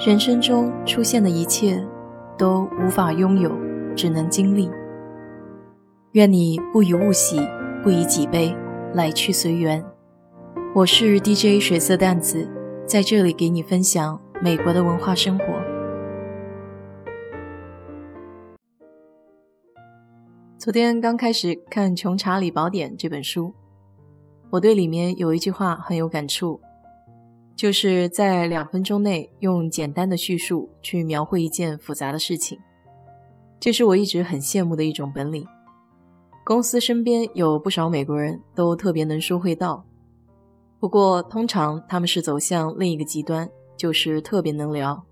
人生中出现的一切，都无法拥有，只能经历。愿你不以物喜，不以己悲，来去随缘。我是 DJ 水色淡子，在这里给你分享美国的文化生活。昨天刚开始看《穷查理宝典》这本书，我对里面有一句话很有感触。就是在两分钟内用简单的叙述去描绘一件复杂的事情，这是我一直很羡慕的一种本领。公司身边有不少美国人都特别能说会道，不过通常他们是走向另一个极端，就是特别能聊。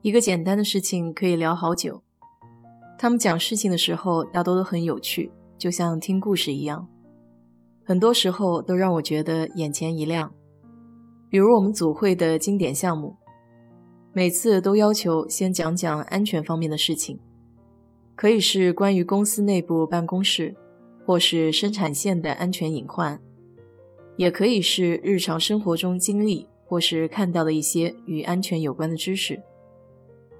一个简单的事情可以聊好久。他们讲事情的时候大多都很有趣，就像听故事一样，很多时候都让我觉得眼前一亮。比如我们组会的经典项目，每次都要求先讲讲安全方面的事情，可以是关于公司内部办公室，或是生产线的安全隐患，也可以是日常生活中经历或是看到的一些与安全有关的知识。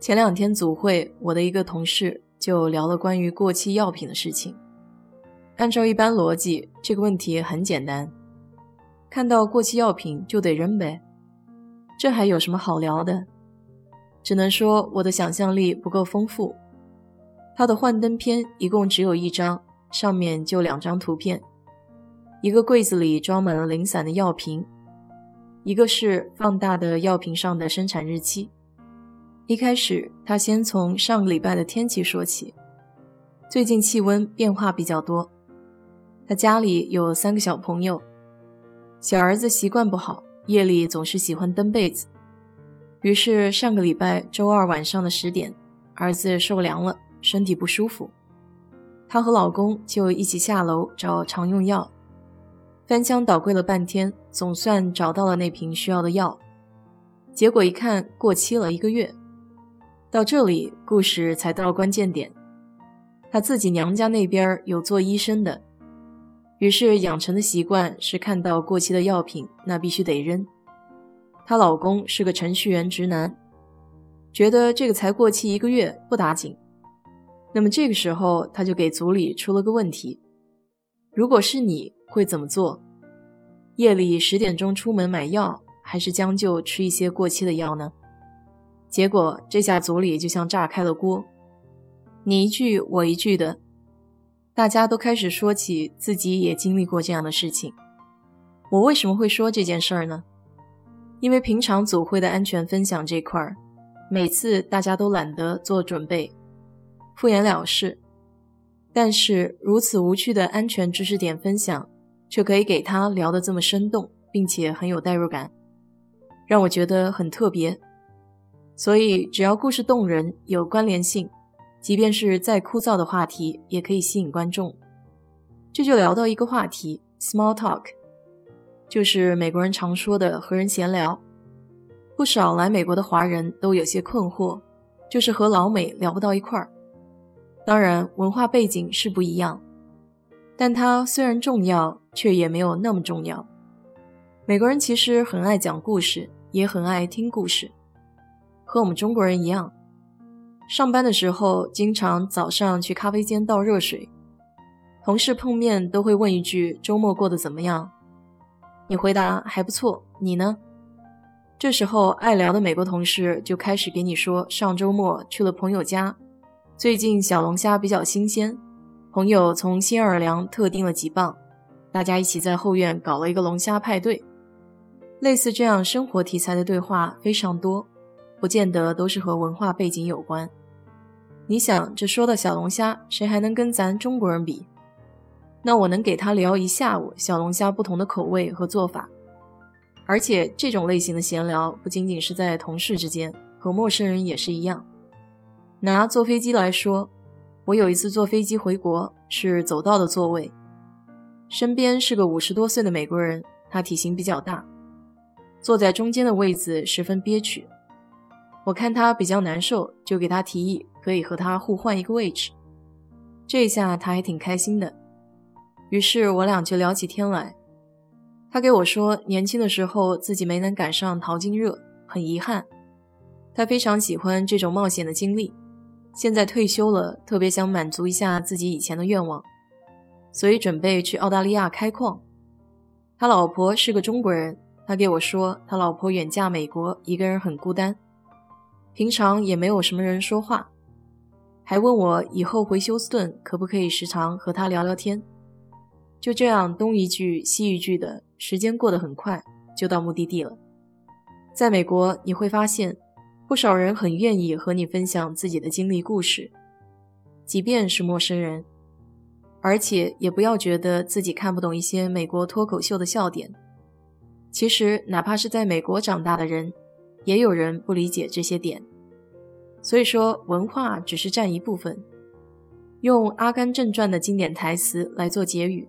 前两天组会，我的一个同事就聊了关于过期药品的事情。按照一般逻辑，这个问题很简单。看到过期药品就得扔呗，这还有什么好聊的？只能说我的想象力不够丰富。他的幻灯片一共只有一张，上面就两张图片：一个柜子里装满了零散的药瓶，一个是放大的药瓶上的生产日期。一开始，他先从上个礼拜的天气说起。最近气温变化比较多，他家里有三个小朋友。小儿子习惯不好，夜里总是喜欢蹬被子。于是上个礼拜周二晚上的十点，儿子受凉了，身体不舒服，她和老公就一起下楼找常用药，翻箱倒柜了半天，总算找到了那瓶需要的药。结果一看，过期了一个月。到这里，故事才到关键点。她自己娘家那边有做医生的。于是养成的习惯是看到过期的药品，那必须得扔。她老公是个程序员直男，觉得这个才过期一个月不打紧。那么这个时候他就给组里出了个问题：如果是你会怎么做？夜里十点钟出门买药，还是将就吃一些过期的药呢？结果这下组里就像炸开了锅，你一句我一句的。大家都开始说起自己也经历过这样的事情。我为什么会说这件事儿呢？因为平常组会的安全分享这块儿，每次大家都懒得做准备，敷衍了事。但是如此无趣的安全知识点分享，却可以给他聊得这么生动，并且很有代入感，让我觉得很特别。所以只要故事动人，有关联性。即便是再枯燥的话题，也可以吸引观众。这就聊到一个话题，small talk，就是美国人常说的和人闲聊。不少来美国的华人都有些困惑，就是和老美聊不到一块儿。当然，文化背景是不一样，但它虽然重要，却也没有那么重要。美国人其实很爱讲故事，也很爱听故事，和我们中国人一样。上班的时候，经常早上去咖啡间倒热水，同事碰面都会问一句：“周末过得怎么样？”你回答还不错，你呢？这时候爱聊的美国同事就开始给你说：“上周末去了朋友家，最近小龙虾比较新鲜，朋友从新奥尔良特订了几磅，大家一起在后院搞了一个龙虾派对。”类似这样生活题材的对话非常多，不见得都是和文化背景有关。你想，这说到小龙虾，谁还能跟咱中国人比？那我能给他聊一下午小龙虾不同的口味和做法。而且这种类型的闲聊不仅仅是在同事之间，和陌生人也是一样。拿坐飞机来说，我有一次坐飞机回国，是走道的座位，身边是个五十多岁的美国人，他体型比较大，坐在中间的位子十分憋屈。我看他比较难受，就给他提议。可以和他互换一个位置，这下他还挺开心的。于是我俩就聊起天来。他给我说，年轻的时候自己没能赶上淘金热，很遗憾。他非常喜欢这种冒险的经历。现在退休了，特别想满足一下自己以前的愿望，所以准备去澳大利亚开矿。他老婆是个中国人，他给我说，他老婆远嫁美国，一个人很孤单，平常也没有什么人说话，还问我以后回休斯顿可不可以时常和他聊聊天。就这样东一句西一句的，时间过得很快，就到目的地了。在美国，你会发现。不少人很愿意和你分享自己的经历故事，即便是陌生人，而且也不要觉得自己看不懂一些美国脱口秀的笑点。其实，哪怕是在美国长大的人，也有人不理解这些点。所以说，文化只是占一部分。用《阿甘正传》的经典台词来做结语：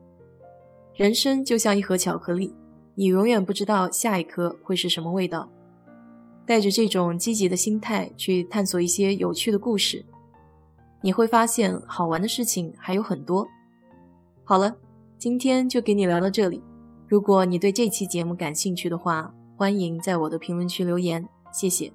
人生就像一盒巧克力，你永远不知道下一颗会是什么味道。带着这种积极的心态去探索一些有趣的故事，你会发现好玩的事情还有很多。好了，今天就给你聊到这里。如果你对这期节目感兴趣的话，欢迎在我的评论区留言，谢谢。